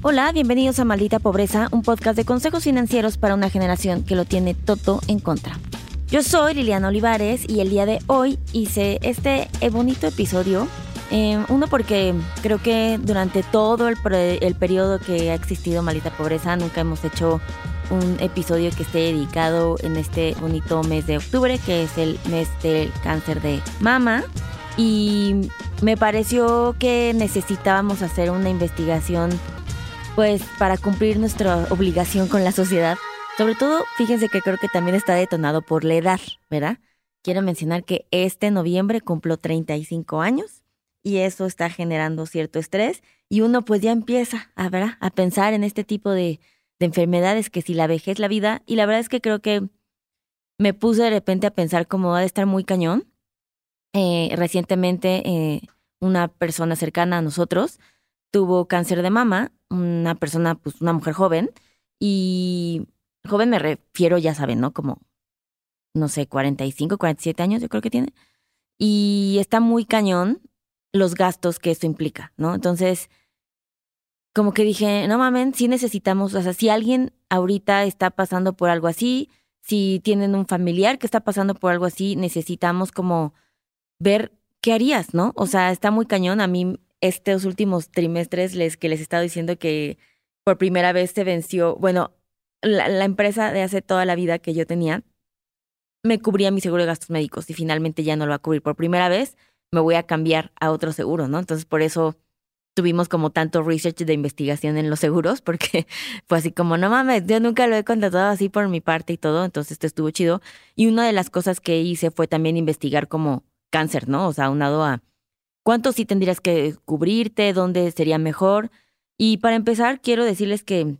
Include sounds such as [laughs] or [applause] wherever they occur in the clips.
Hola, bienvenidos a Maldita Pobreza, un podcast de consejos financieros para una generación que lo tiene todo en contra. Yo soy Liliana Olivares y el día de hoy hice este bonito episodio. eh, uno porque creo que durante todo el, el periodo que ha existido Maldita Pobreza nunca hemos hecho un episodio que esté dedicado en este bonito mes de octubre, que es el mes del cáncer de mama. Y me pareció que necesitábamos hacer una investigación, pues, para cumplir nuestra obligación con la sociedad. Sobre todo, fíjense que creo que también está detonado por la edad, ¿verdad? Quiero mencionar que este noviembre cumplo 35 años y eso está generando cierto estrés y uno pues ya empieza a, ¿verdad? a pensar en este tipo de, de enfermedades que si la vejez la vida y la verdad es que creo que me puse de repente a pensar cómo va a estar muy cañón. Eh, recientemente eh, una persona cercana a nosotros tuvo cáncer de mama, una persona, pues una mujer joven, y joven me refiero, ya saben, ¿no? Como, no sé, 45, 47 años yo creo que tiene. Y está muy cañón los gastos que esto implica, ¿no? Entonces, como que dije, no mamen, sí necesitamos, o sea, si alguien ahorita está pasando por algo así, si tienen un familiar que está pasando por algo así, necesitamos como ver qué harías, ¿no? O sea, está muy cañón. A mí estos últimos trimestres les que les he estado diciendo que por primera vez se venció, bueno, la, empresa de hace toda la vida que yo tenía me cubría mi seguro de gastos médicos y finalmente ya no lo va a cubrir. Por primera vez me voy a cambiar a otro seguro, ¿no? Entonces por eso tuvimos como tanto research de investigación en los seguros, [laughs] porque fue así como, no mames, yo nunca lo he contratado así por mi parte y todo, entonces esto estuvo chido. Y una de las cosas que hice fue también investigar como cáncer, ¿no? O sea, unado a cuánto sí tendrías que cubrirte, dónde sería mejor. Y para empezar, quiero decirles que,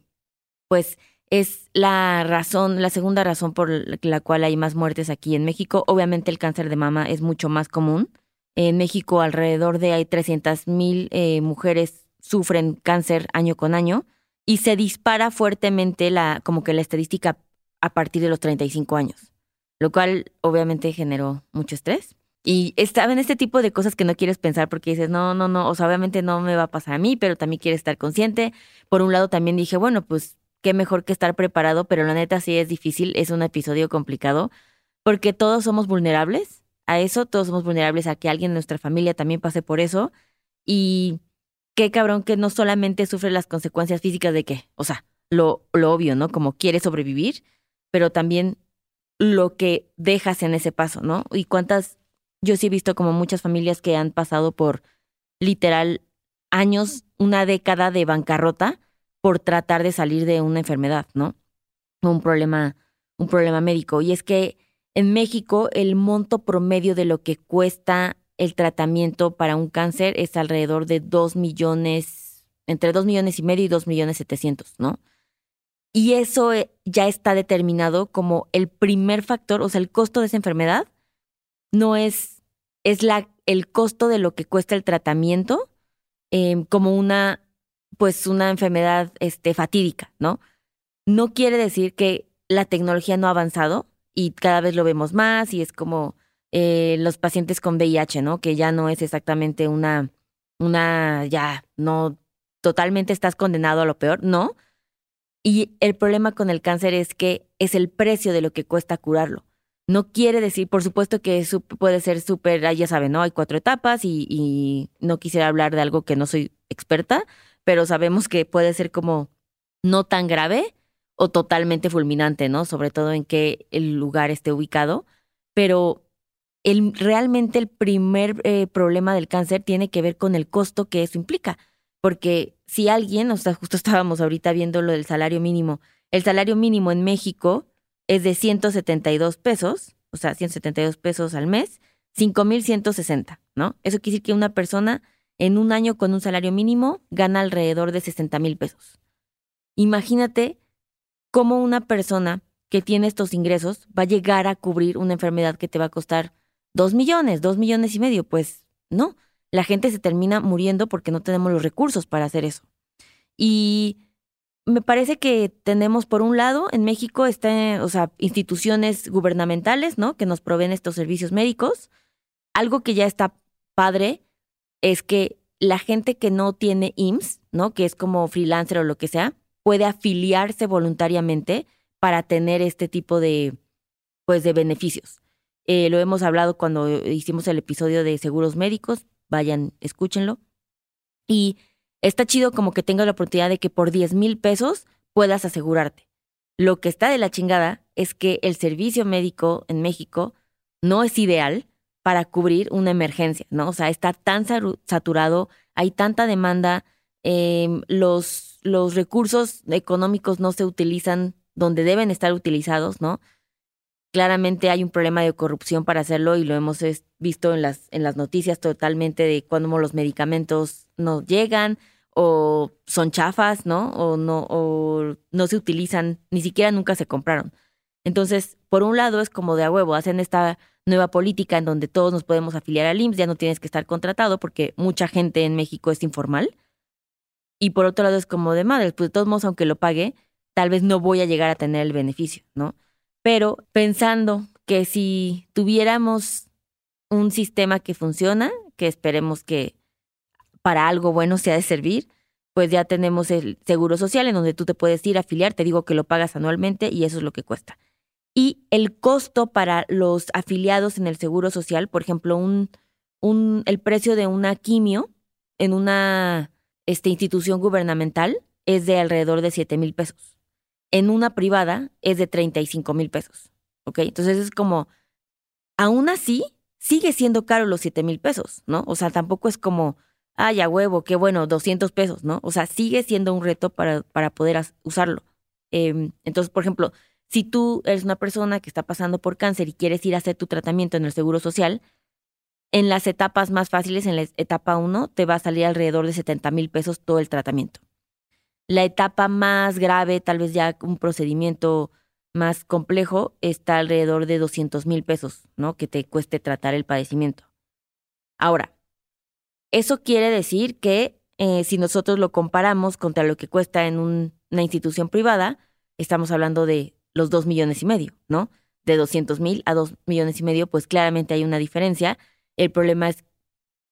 pues, es la razón, la segunda razón por la cual hay más muertes aquí en México. Obviamente el cáncer de mama es mucho más común. En México alrededor de hay 300 mil eh, mujeres sufren cáncer año con año y se dispara fuertemente la, como que la estadística a partir de los 35 años, lo cual obviamente generó mucho estrés. Y estaba en este tipo de cosas que no quieres pensar porque dices, no, no, no, o sea, obviamente no me va a pasar a mí, pero también quieres estar consciente. Por un lado también dije, bueno, pues qué mejor que estar preparado, pero la neta sí es difícil, es un episodio complicado, porque todos somos vulnerables a eso, todos somos vulnerables a que alguien en nuestra familia también pase por eso. Y qué cabrón que no solamente sufre las consecuencias físicas de que, o sea, lo, lo obvio, ¿no? Como quiere sobrevivir, pero también lo que dejas en ese paso, ¿no? Y cuántas, yo sí he visto como muchas familias que han pasado por literal años, una década de bancarrota por tratar de salir de una enfermedad, ¿no? Un problema, un problema médico. Y es que en México el monto promedio de lo que cuesta el tratamiento para un cáncer es alrededor de 2 millones, entre 2 millones y medio y 2 millones 700, ¿no? Y eso eh, ya está determinado como el primer factor, o sea, el costo de esa enfermedad no es, es la, el costo de lo que cuesta el tratamiento eh, como una, pues una enfermedad este, fatídica, ¿no? No quiere decir que la tecnología no ha avanzado y cada vez lo vemos más y es como eh, los pacientes con VIH, ¿no? Que ya no es exactamente una, una, ya, no, totalmente estás condenado a lo peor, no. Y el problema con el cáncer es que es el precio de lo que cuesta curarlo. No quiere decir, por supuesto que puede ser súper, ah, ya saben, ¿no? Hay cuatro etapas y, no quisiera hablar de algo que no soy experta, pero sabemos que puede ser como no tan grave o totalmente fulminante, ¿no? Sobre todo en qué el lugar esté ubicado. Pero realmente el primer eh, problema del cáncer tiene que ver con el costo que eso implica. Porque si alguien, o sea, justo [laughs] estábamos ahorita viendo lo del salario mínimo, el salario mínimo en México es de 172 pesos, o sea, 172 pesos al mes, 5.160, ¿no? Eso quiere decir que una persona en un año con un salario mínimo gana alrededor de 60 mil pesos. Imagínate cómo una persona que tiene estos ingresos va a llegar a cubrir una enfermedad que te va a costar dos millones, dos millones y medio. Pues no, la gente se termina muriendo porque no tenemos los recursos para hacer eso. Y me parece que tenemos, por un lado, en México, está, o sea, instituciones gubernamentales, ¿no? Que nos proveen estos servicios médicos. Algo que ya está padre es que la gente que no tiene IMSS, ¿no? Que es como freelancer o lo que sea, puede afiliarse voluntariamente para tener este tipo de, pues, de beneficios. Eh, lo hemos hablado cuando hicimos el episodio de seguros médicos. Vayan, escúchenlo. Y está chido como que tenga la oportunidad de que por 10 mil pesos puedas asegurarte. Lo que está de la chingada es que el servicio médico en México no es ideal para cubrir una emergencia, ¿no? O sea, está tan saturado, hay tanta demanda, em, los, los recursos económicos no se utilizan donde deben estar utilizados, ¿no? Claramente hay un problema de corrupción para hacerlo y lo hemos visto en las, en las noticias totalmente de cuando los medicamentos no llegan o son chafas, ¿no? O no, o no se utilizan, ni siquiera nunca se compraron. Entonces, por un lado es como de a huevo, hacen esta nueva política en donde todos nos podemos afiliar al IMSS, ya no tienes que estar contratado porque mucha gente en México es informal. Y por otro lado es como de madre, pues de todos modos, aunque lo pague, tal vez no voy a llegar a tener el beneficio, ¿no? Pero pensando que si tuviéramos un sistema que funciona, que esperemos que para algo bueno sea de servir, pues ya tenemos el seguro social en donde tú te puedes ir a afiliar, te digo que lo pagas anualmente y eso es lo que cuesta. Y el costo para los afiliados en el seguro social, por ejemplo, un, un, el precio de una quimio en una este, institución gubernamental es de alrededor de 7 mil pesos en una privada es de 35 mil pesos. ¿Ok? Entonces es como, aún así, sigue siendo caro los 7 mil pesos, ¿no? O sea, tampoco es como, ay, a huevo, qué bueno, 200 pesos, ¿no? O sea, sigue siendo un reto para, para poder usarlo. Em, entonces, por ejemplo, si tú eres una persona que está pasando por cáncer y quieres ir a hacer tu tratamiento en el Seguro Social, en las etapas más fáciles, en la etapa 1, te va a salir alrededor de 70 mil pesos todo el tratamiento. La etapa más grave, tal vez ya un procedimiento más complejo, está alrededor de 200 mil pesos, ¿no? Que te cueste tratar el padecimiento. Ahora, eso quiere decir que eh, si nosotros lo comparamos contra lo que cuesta en una institución privada, estamos hablando de los 2 millones y medio, ¿no? De 200 mil a 2 millones y medio, pues claramente hay una diferencia. El problema es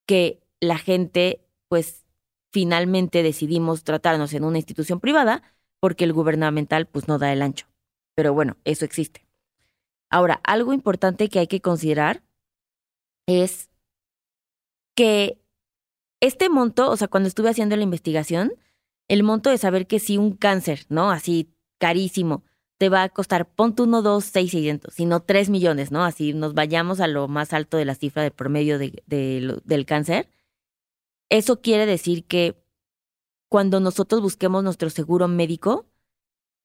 que la gente, pues, finalmente decidimos tratarnos en una institución privada porque el gubernamental pues no da el ancho. Pero bueno, eso existe. Ahora, algo importante que hay que considerar es que este monto, o sea, cuando estuve haciendo la investigación, el monto de saber que si un cáncer, ¿no? Así carísimo, te va a costar, ponte uno, dos, seis, seiscientos, sino tres millones, ¿no? Así nos vayamos a lo más alto de la cifra de promedio de, del cáncer. Eso quiere decir que cuando nosotros busquemos nuestro seguro médico,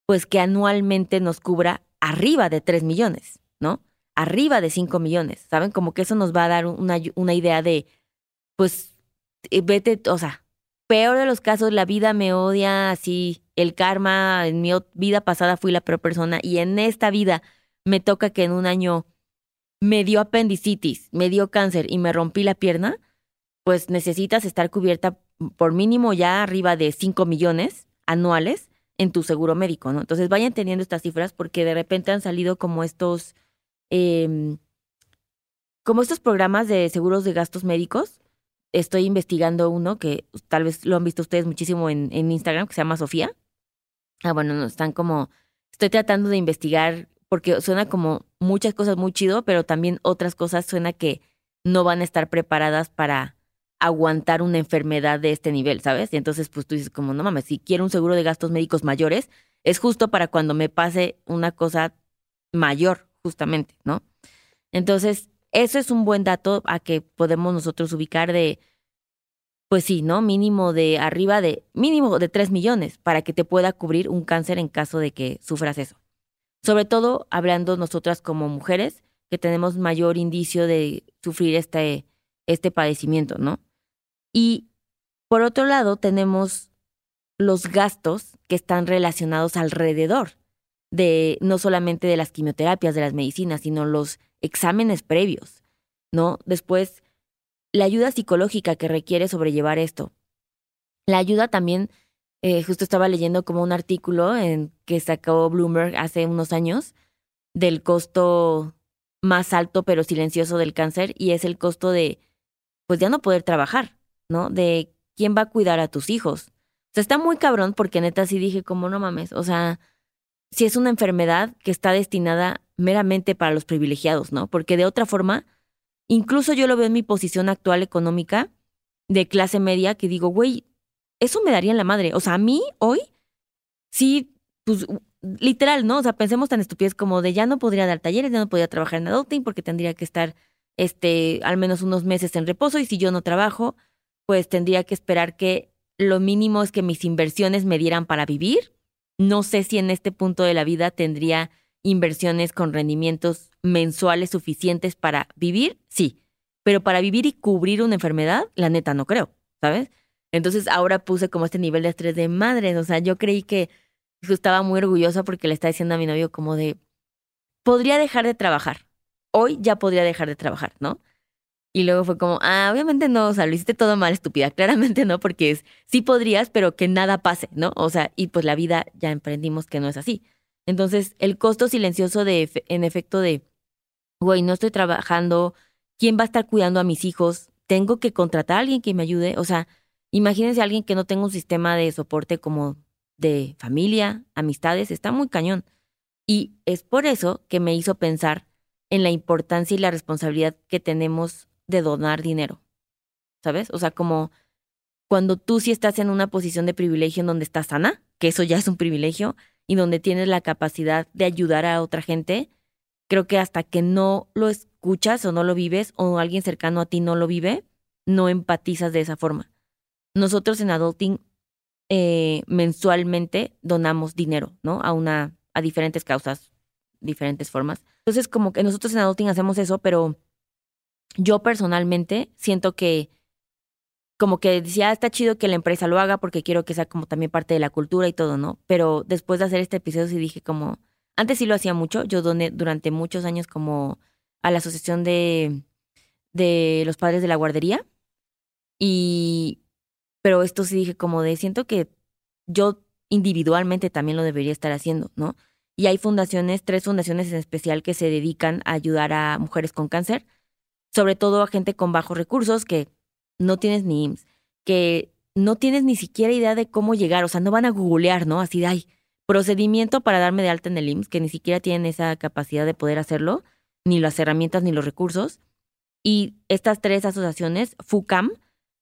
pues que anualmente nos cubra arriba de 3 millones, ¿no? Arriba de 5 millones, ¿saben? Como que eso nos va a dar una, una idea de, pues, vete, o sea, peor de los casos, la vida me odia, así, el karma, en mi vida pasada fui la peor persona y en esta vida me toca que en un año me dio apendicitis, me dio cáncer y me rompí la pierna, pues necesitas estar cubierta por mínimo ya arriba de 5 millones anuales en tu seguro médico, ¿no? Entonces vayan teniendo estas cifras porque de repente han salido como estos, em, como estos programas de seguros de gastos médicos. Estoy investigando uno que tal vez lo han visto ustedes muchísimo en, Instagram, que se llama Sofía. Ah, bueno, no, están como, estoy tratando de investigar porque suena como muchas cosas muy chido, pero también otras cosas suena que no van a estar preparadas para aguantar una enfermedad de este nivel, ¿sabes? Y entonces, pues tú dices, como, no mames, si quiero un seguro de gastos médicos mayores, es justo para cuando me pase una cosa mayor, justamente, ¿no? Entonces, eso es un buen dato a que podemos nosotros ubicar de, pues sí, ¿no? Mínimo de arriba de, mínimo de 3 millones para que te pueda cubrir un cáncer en caso de que sufras eso. Sobre todo hablando nosotras como mujeres que tenemos mayor indicio de sufrir este, este padecimiento, ¿no? Y por otro lado, tenemos los gastos que están relacionados alrededor de no solamente de las quimioterapias, de las medicinas, sino los exámenes previos, ¿no? Después, la ayuda psicológica que requiere sobrellevar esto. La ayuda también, eh, justo estaba leyendo como un artículo en que sacó Bloomberg hace unos años del costo más alto pero silencioso del cáncer y es el costo de, pues ya no poder trabajar, ¿no? De ¿quién va a cuidar a tus hijos? O sea, está muy cabrón porque neta sí dije como no mames, o sea, si es una enfermedad que está destinada meramente para los privilegiados, ¿no? Porque de otra forma, incluso yo lo veo en mi posición actual económica de clase media que digo, güey, eso me daría en la madre. O sea, a mí hoy, sí, pues literal, ¿no? O sea, pensemos tan estupidez como de ya no podría dar talleres, ya no podría trabajar en adulting porque tendría que estar este, al menos unos meses en reposo y si yo no trabajo, pues tendría que esperar que lo mínimo es que mis inversiones me dieran para vivir. No sé si en este punto de la vida tendría inversiones con rendimientos mensuales suficientes para vivir, sí, pero para vivir y cubrir una enfermedad, la neta no creo, ¿sabes? Entonces ahora puse como este nivel de estrés de madre, o sea, yo creí que estaba muy orgullosa porque le estaba diciendo a mi novio como de, podría dejar de trabajar, hoy ya podría dejar de trabajar, ¿no? Y luego fue como, ah, obviamente no, o sea, lo hiciste todo mal, estúpida. Claramente no, porque es, sí podrías, pero que nada pase, ¿no? O sea, y pues la vida ya emprendimos que no es así. Entonces, el costo silencioso de, en efecto de, güey, no estoy trabajando, ¿quién va a estar cuidando a mis hijos? Tengo que contratar a alguien que me ayude. O sea, imagínense a alguien que no tenga un sistema de soporte como de familia, amistades, está muy cañón. Y es por eso que me hizo pensar en la importancia y la responsabilidad que tenemos de donar dinero. ¿Sabes? O sea, como cuando tú sí estás en una posición de privilegio en donde estás sana, que eso ya es un privilegio, y donde tienes la capacidad de ayudar a otra gente, creo que hasta que no lo escuchas o no lo vives o alguien cercano a ti no lo vive, no empatizas de esa forma. Nosotros en Adulting eh, mensualmente donamos dinero, ¿no? A una, a diferentes causas, diferentes formas. Entonces, como que nosotros en Adulting hacemos eso, pero yo personalmente siento que como que decía, ah, está chido que la empresa lo haga porque quiero que sea como también parte de la cultura y todo, ¿no? Pero después de hacer este episodio sí dije como, antes sí lo hacía mucho, yo doné durante muchos años como a la asociación de, de los padres de la guardería y, pero esto sí dije como de, siento que yo individualmente también lo debería estar haciendo, ¿no? Y hay fundaciones, tres fundaciones en especial que se dedican a ayudar a mujeres con cáncer, sobre todo a gente con bajos recursos que no tienes ni IMSS, que no tienes ni siquiera idea de cómo llegar, o sea, no van a googlear, ¿no? Así de, ay, procedimiento para darme de alta en el IMSS, que ni siquiera tienen esa capacidad de poder hacerlo, ni las herramientas ni los recursos. Y estas tres asociaciones, FUCAM,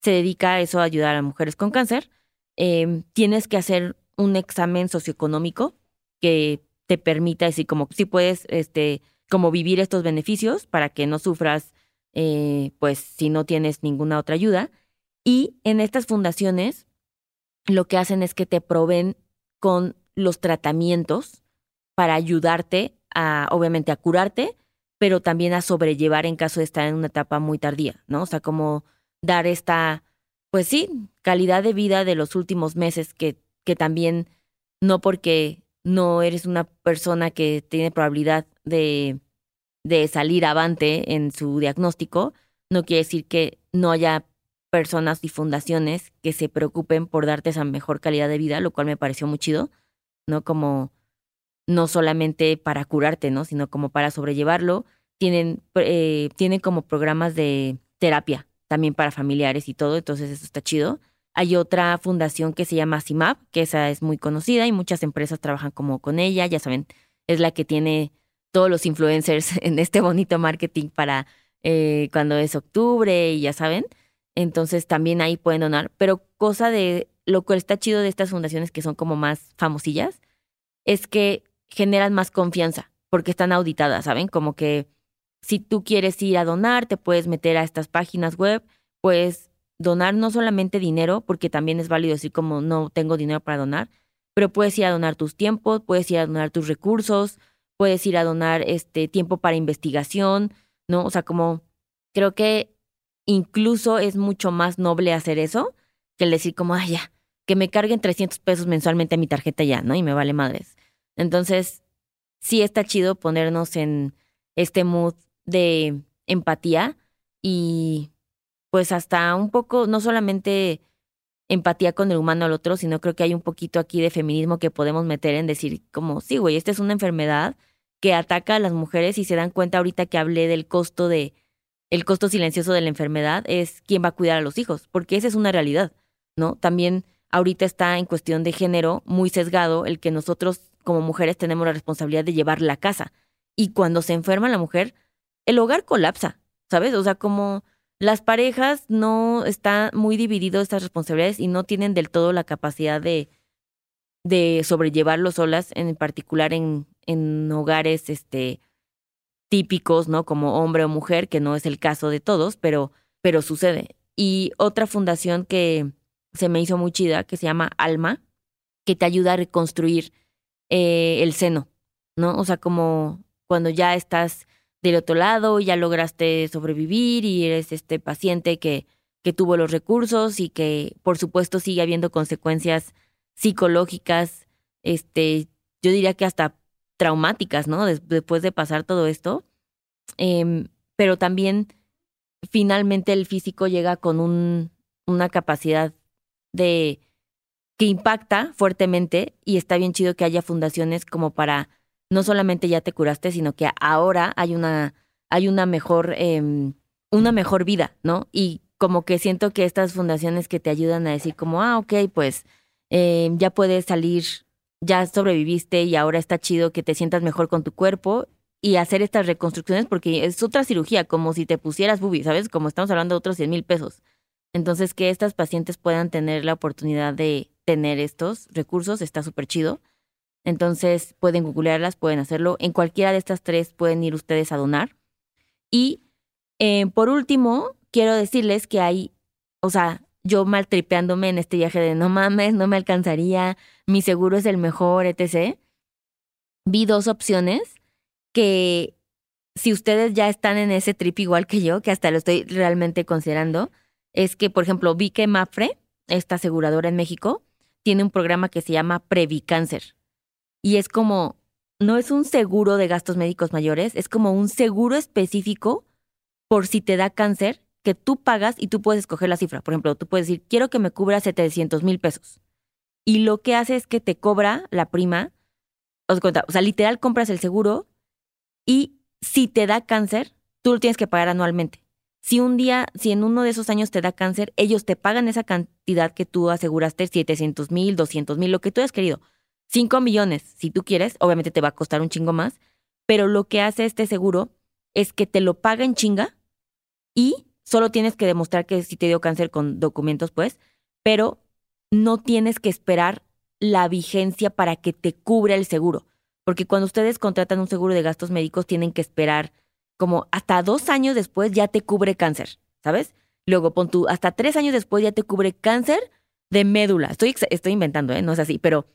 se dedica a eso, a ayudar a mujeres con cáncer. Em, tienes que hacer un examen socioeconómico que te permita decir como si puedes este como vivir estos beneficios para que no sufras eh, pues si no tienes ninguna otra ayuda. Y en estas fundaciones lo que hacen es que te proveen con los tratamientos para ayudarte a obviamente a curarte pero también a sobrellevar en caso de estar en una etapa muy tardía no o sea como dar esta pues sí calidad de vida de los últimos meses que que también no porque no eres una persona que tiene probabilidad de, de salir avante en su diagnóstico, no quiere decir que no haya personas y fundaciones que se preocupen por darte esa mejor calidad de vida, lo cual me pareció muy chido, ¿no? Como no solamente para curarte, ¿no? Sino como para sobrellevarlo. Tienen, eh, tienen como programas de terapia también para familiares y todo, entonces eso está chido. Hay otra fundación que se llama CIMAP, que esa es muy conocida y muchas empresas trabajan como con ella, ya saben, es la que tiene todos los influencers [laughs] en este bonito marketing para eh, cuando es octubre y ya saben. Entonces también ahí pueden donar. Pero cosa de lo que está chido de estas fundaciones que son como más famosillas es que generan más confianza porque están auditadas, ¿saben? Como que si tú quieres ir a donar, te puedes meter a estas páginas web, pues donar no solamente dinero, porque también es válido decir como no tengo dinero para donar, pero puedes ir a donar tus tiempos, puedes ir a donar tus recursos, puedes ir a donar este tiempo para investigación, ¿no? O sea, como creo que incluso es mucho más noble hacer eso que el decir como, ay, ya, que me carguen 300 pesos mensualmente a mi tarjeta ya, ¿no? Y me vale madres. Entonces, sí está chido ponernos en este mood de empatía y pues hasta un poco, no solamente empatía con el humano al otro, sino creo que hay un poquito aquí de feminismo que podemos meter en decir como, sí, güey, esta es una enfermedad que ataca a las mujeres y se dan cuenta ahorita que hablé del costo de, el costo silencioso de la enfermedad es quién va a cuidar a los hijos, porque esa es una realidad. ¿no? También ahorita está en cuestión de género muy sesgado el que nosotros como mujeres tenemos la responsabilidad de llevar la casa. Y cuando se enferma la mujer, el hogar colapsa, ¿sabes? O sea, como las parejas no está muy dividido estas responsabilidades y no tienen del todo la capacidad de, de sobrellevarlo solas, en particular en, en hogares este, típicos, ¿no? Como hombre o mujer, que no es el caso de todos, pero, pero sucede. Y otra fundación que se me hizo muy chida, que se llama Alma, que te ayuda a reconstruir eh, el seno, ¿no? O sea, como cuando ya estás del otro lado, ya lograste sobrevivir y eres este paciente que, que tuvo los recursos y que por supuesto sigue habiendo consecuencias psicológicas, este, yo diría que hasta traumáticas, ¿no? después de pasar todo esto. Em, pero también finalmente el físico llega con un, una capacidad de que impacta fuertemente y está bien chido que haya fundaciones como para no solamente ya te curaste, sino que ahora hay una, hay una mejor, eh, una mejor vida, ¿no? Y como que siento que estas fundaciones que te ayudan a decir como, ah, ok, pues eh, ya puedes salir, ya sobreviviste y ahora está chido que te sientas mejor con tu cuerpo y hacer estas reconstrucciones porque es otra cirugía, como si te pusieras bubi, ¿sabes? Como estamos hablando de otros 100 mil pesos. Entonces, que estas pacientes puedan tener la oportunidad de tener estos recursos está súper chido. Entonces pueden googlearlas, pueden hacerlo. En cualquiera de estas tres pueden ir ustedes a donar. Y eh, por último, quiero decirles que hay, o sea, yo maltripeándome en este viaje de no mames, no me alcanzaría, mi seguro es el mejor, etc. Vi dos opciones que si ustedes ya están en ese trip igual que yo, que hasta lo estoy realmente considerando, es que, por ejemplo, vi que Mafre, esta aseguradora en México, tiene un programa que se llama Previcáncer y es como, no es un seguro de gastos médicos mayores, es como un seguro específico por si te da cáncer que tú pagas y tú puedes escoger la cifra. Por ejemplo, tú puedes decir, quiero que me cubra 700 mil pesos. Y lo que hace es que te cobra la prima, o sea, literal compras el seguro y si te da cáncer, tú lo tienes que pagar anualmente. Si un día, si en uno de esos años te da cáncer, ellos te pagan esa cantidad que tú aseguraste, 700 mil, 200 mil, lo que tú hayas querido. 5 millones, si tú quieres, obviamente te va a costar un chingo más, pero lo que hace este seguro es que te lo paga en chinga y solo tienes que demostrar que sí te dio cáncer con documentos, pues, pero no tienes que esperar la vigencia para que te cubra el seguro. Porque cuando ustedes contratan un seguro de gastos médicos, tienen que esperar como hasta dos años después ya te cubre cáncer, ¿sabes? Luego pon tú, hasta tres años después ya te cubre cáncer de médula. Estoy, estoy inventando, ¿eh? No es así, pero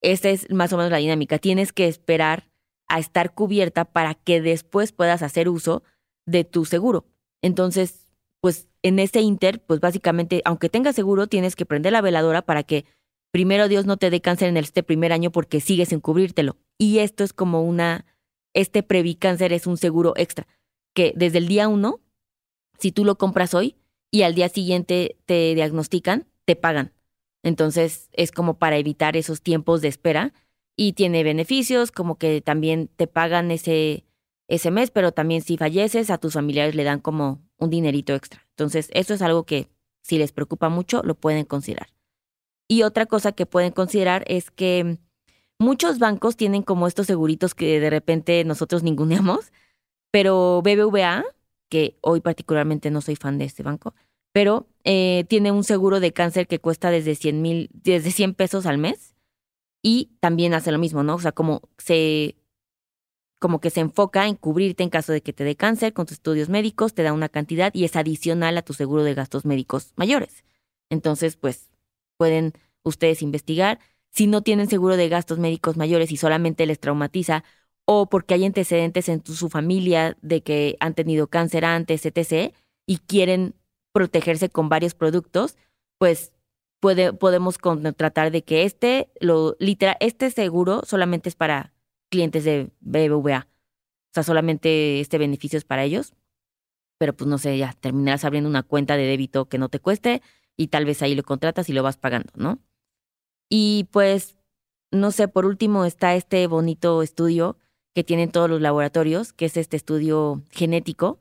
esa es más o menos la dinámica. Tienes que esperar a estar cubierta para que después puedas hacer uso de tu seguro. Entonces, pues en ese inter, pues básicamente, aunque tengas seguro, tienes que prender la veladora para que primero Dios no te dé cáncer en este primer año porque sigues sin cubrirtelo. Y esto es como una, este Previcáncer es un seguro extra, que desde el día uno, si tú lo compras hoy y al día siguiente te diagnostican, te pagan. Entonces es como para evitar esos tiempos de espera y tiene beneficios como que también te pagan ese, ese mes, pero también si falleces a tus familiares le dan como un dinerito extra. Entonces eso es algo que si les preocupa mucho lo pueden considerar. Y otra cosa que pueden considerar es que muchos bancos tienen como estos seguritos que de repente nosotros ninguneamos, pero BBVA, que hoy particularmente no soy fan de este banco, pero eh, tiene un seguro de cáncer que cuesta desde 100 mil, desde 100 pesos al mes y también hace lo mismo, ¿no? O sea, como se, como que se enfoca en cubrirte en caso de que te dé cáncer con tus estudios médicos, te da una cantidad y es adicional a tu seguro de gastos médicos mayores. Entonces, pues, pueden ustedes investigar. Si no tienen seguro de gastos médicos mayores y solamente les traumatiza o porque hay antecedentes en su familia de que han tenido cáncer antes, etc., y quieren protegerse con varios productos, pues puede, podemos tratar de que este, lo, literal, este seguro solamente es para clientes de BBVA. O sea, solamente este beneficio es para ellos. Pero pues no sé, ya terminarás abriendo una cuenta de débito que no te cueste y tal vez ahí lo contratas y lo vas pagando, ¿no? Y pues, no sé, por último está este bonito estudio que tienen todos los laboratorios, que es este estudio genético,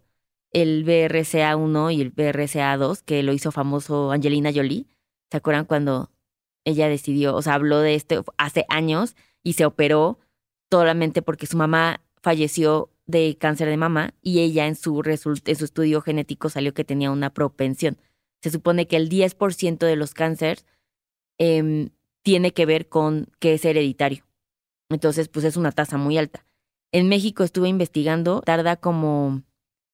el BRCA1 y el BRCA2, que lo hizo famoso Angelina Jolie, ¿Se acuerdan cuando ella decidió, o sea, habló de esto hace años y se operó solamente porque su mamá falleció de cáncer de mama y ella en su, estudio genético salió que tenía una propensión. Se supone que el 10% de los cánceres em, tiene que ver con que es hereditario. Entonces, pues es una tasa muy alta. En México estuve investigando, tarda como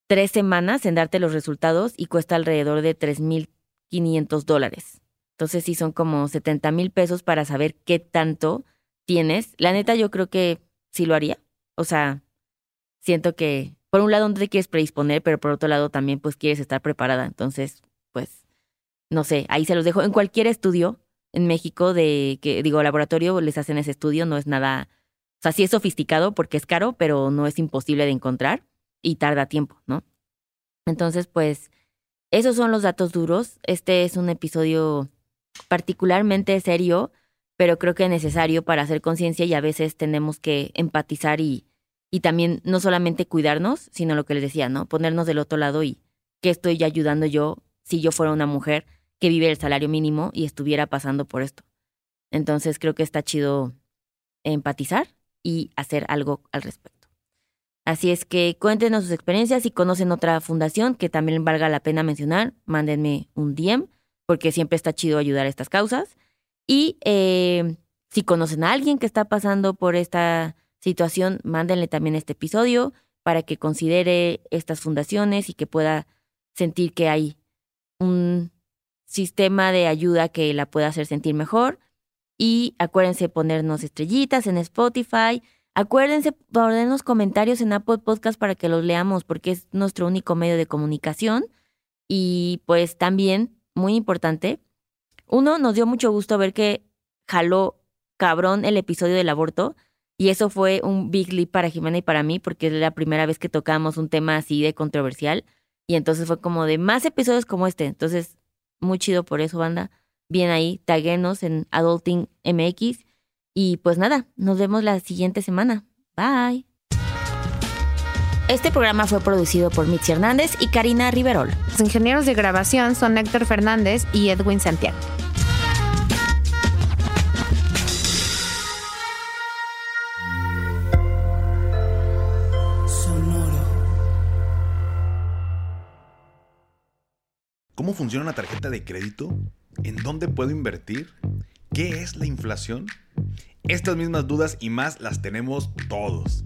tres semanas en darte los resultados y cuesta alrededor de 3.500 dólares. Entonces sí son como 70 mil pesos para saber qué tanto tienes. La neta yo creo que sí lo haría. O sea, siento que por un lado no te quieres predisponer, pero por otro lado también pues quieres estar preparada. Entonces, pues, no sé, ahí se los dejo. En cualquier estudio en México de que, digo, laboratorio les hacen ese estudio, no es nada, o sea, sí es sofisticado porque es caro, pero no es imposible de encontrar y tarda tiempo, ¿no? Entonces, pues, esos son los datos duros. Este es un episodio particularmente serio, pero creo que es necesario para hacer conciencia y a veces tenemos que empatizar y, y también no solamente cuidarnos, sino lo que les decía, ¿no? Ponernos del otro lado y qué estoy ayudando yo si yo fuera una mujer que vive el salario mínimo y estuviera pasando por esto. Entonces creo que está chido empatizar y hacer algo al respecto. Así es que cuéntenos sus experiencias. Si conocen otra fundación que también valga la pena mencionar, mándenme un DM porque siempre está chido ayudar a estas causas. Y eh, si conocen a alguien que está pasando por esta situación, mándenle también este episodio para que considere estas fundaciones y que pueda sentir que hay un sistema de ayuda que la pueda hacer sentir mejor. Y acuérdense ponernos estrellitas en Spotify. Acuérdense ponernos comentarios en Apple Podcast para que los leamos porque es nuestro único medio de comunicación. Y pues también muy importante. Uno, nos dio mucho gusto ver que jaló cabrón el episodio del aborto. Y eso fue un big leap para Jimena y para mí, porque es la primera vez que tocamos un tema así de controversial. Y entonces fue como de más episodios como este. Entonces, muy chido por eso, banda. Bien ahí, taguenos en Adulting MX. Y pues nada, nos vemos la siguiente semana. Bye. Este programa fue producido por Mitzi Hernández y Karina Riverol. Los ingenieros de grabación son Héctor Fernández y Edwin Santiago. ¿Cómo funciona una tarjeta de crédito? ¿En dónde puedo invertir? ¿Qué es la inflación? Estas mismas dudas y más las tenemos todos.